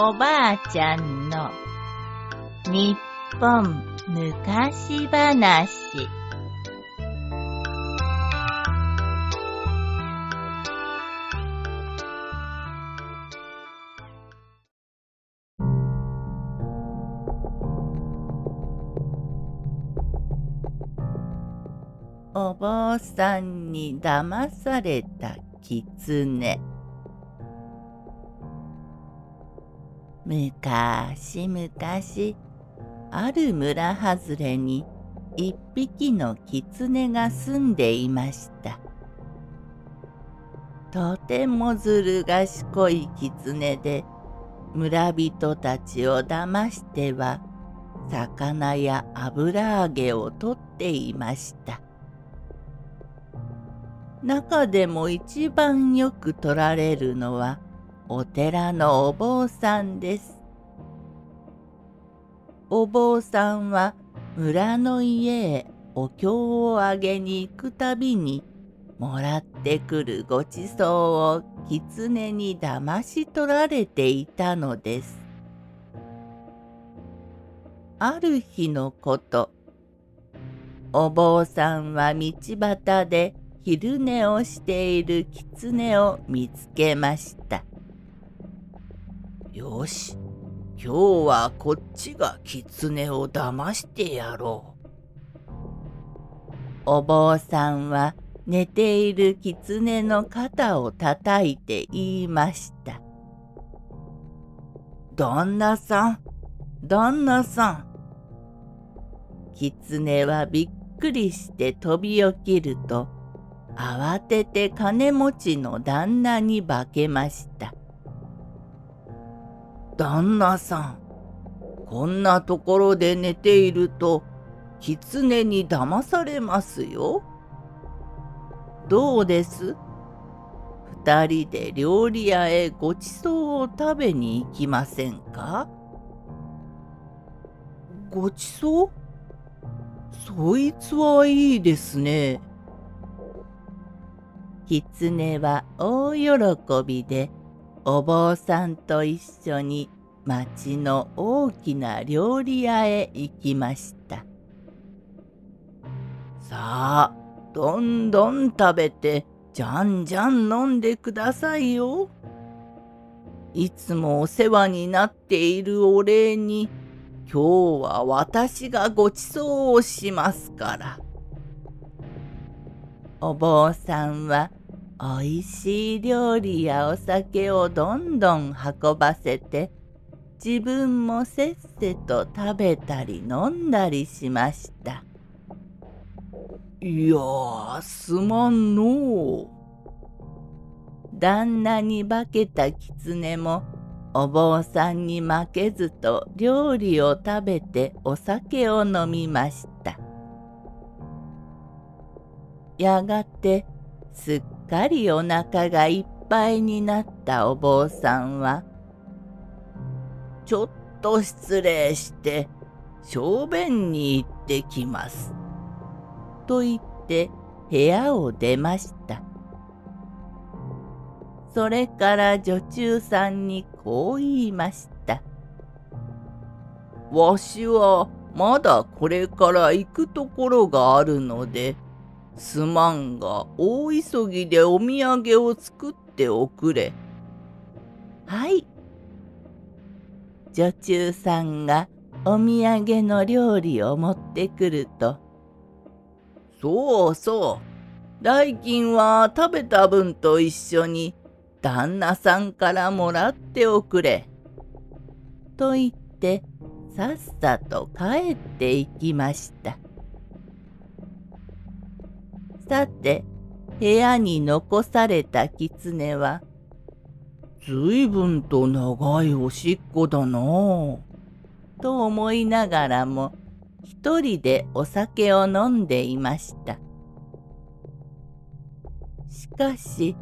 おばあちゃんの日本昔話。お坊さんに騙された狐。むかしむかしある村外れに一匹の狐が住んでいました。とてもずる賢い狐で村人たちを騙しては魚や油揚げを取っていました。中でも一番よく取られるのはお寺のお坊さんです。お坊さんは村の家へお経をあげに行くたびにもらってくるごちそうを狐に騙し取られていたのです。ある日のこと、お坊さんは道端で昼寝をしている狐を見つけました。よし、今日はこっちが狐を騙してやろう。お坊さんは寝ている狐の肩をたたいて言いました。旦那さん、旦那さん。狐はびっくりして飛び起きると、慌てて金持ちの旦那に化けました。旦那さん、こんなところで寝ていると、狐に騙されますよ。どうです？二人で料理屋へごちそうを食べに行きませんか？ごちそうそいつはいいですね。狐は大喜びでお坊さんと一緒に町の大きな料理屋へ行きました。さあ、どんどん食べて、じゃんじゃん飲んでくださいよ。いつもお世話になっているお礼に、今日は私がごちそうをしますから。お坊さんはおいしい料理やお酒をどんどん運ばせて自分もせっせと食べたり飲んだりしました。いやすまんのう。旦那に化けた狐もお坊さんに負けずと料理を食べてお酒を飲みました。やがてすっかりお腹がいっぱいになったお坊さんは、ちょっと失礼して、小便に行ってきます。と言って部屋を出ました。それから女中さんにこう言いました。わしはまだこれから行くところがあるので、すまんが大急ぎでお土産を作っておくれ。はい。女中さんがお土産の料理を持ってくると、そうそう、代金は食べた分と一緒に旦那さんからもらっておくれ。と言ってさっさと帰っていきました。さて部屋に残された狐は「ずいぶんと長いおしっこだなぁ」と思いながらも一人でお酒を飲んでいました。しかし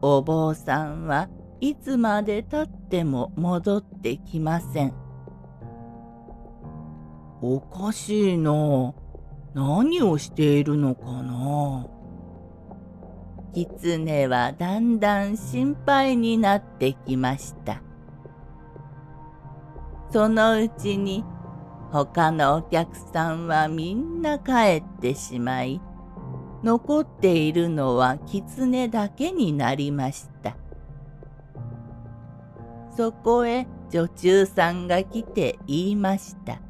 お坊さんはいつまでたっても戻ってきません。おかしいな。何をしているのかな？狐はだんだん心配になってきました。そのうちに他のお客さんはみんな帰ってしまい残っているのは狐だけになりました。そこへ女中さんが来て言いました。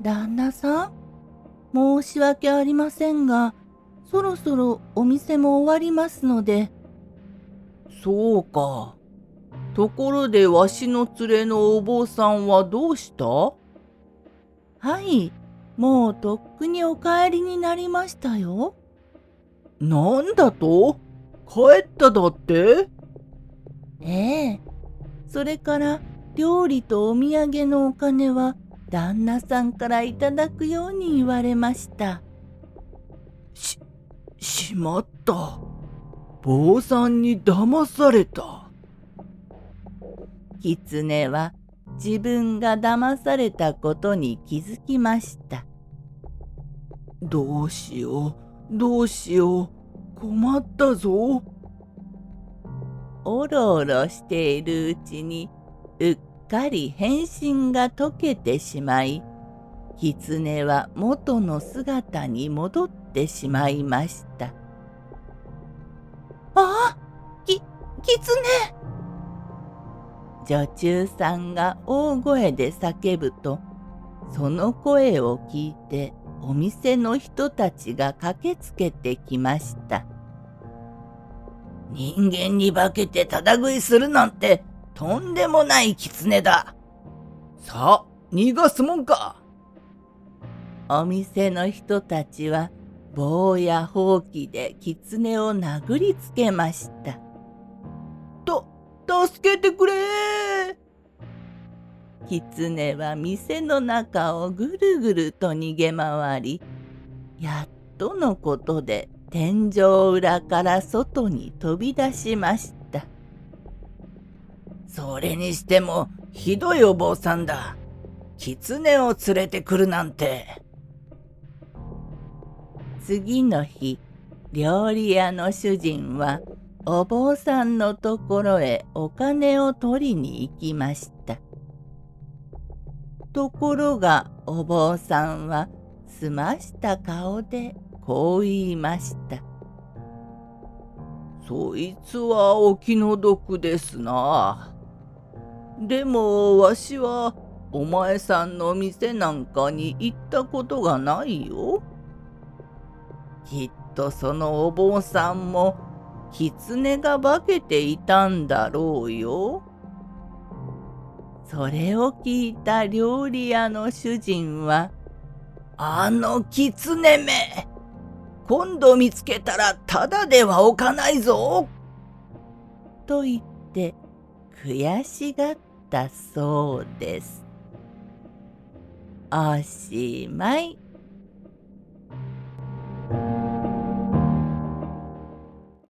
旦那さん、申し訳ありませんが、そろそろお店も終わりますので。そうか。ところでわしの連れのお坊さんはどうした？はい、もうとっくにお帰りになりましたよ。なんだと？帰っただって？ええ。それから料理とお土産のお金は旦那さんからいただくように言われました。し、しまった。坊さんに騙された。狐は自分が騙されたことに気づきました。どうしよう、どうしよう、困ったぞ。おろおろしているうちにうっかり変身が解けてしまい狐は元の姿に戻ってしまいました。あき、狐女中さんが大声で叫ぶとその声を聞いてお店の人たちが駆けつけてきました。人間に化けてただ食いするなんてとんでもない狐だ。さあ、逃がすもんか。お店の人たちは棒やほうきで狐を殴りつけました。と、助けてくれ狐は店の中をぐるぐると逃げ回り、やっとのことで天井裏から外に飛び出しました。それにしてもひどいお坊さんだ。狐を連れてくるなんて。次の日、料理屋の主人はお坊さんのところへお金を取りに行きました。ところがお坊さんは澄ました顔でこう言いました。そいつはお気の毒ですな。でもわしはお前さんの店なんかに行ったことがないよ。きっとそのお坊さんも狐が化けていたんだろうよ。それを聞いた料理屋の主人は、あの狐め今度見つけたらただでは置かないぞと言って悔しがってったそうです。おしまい。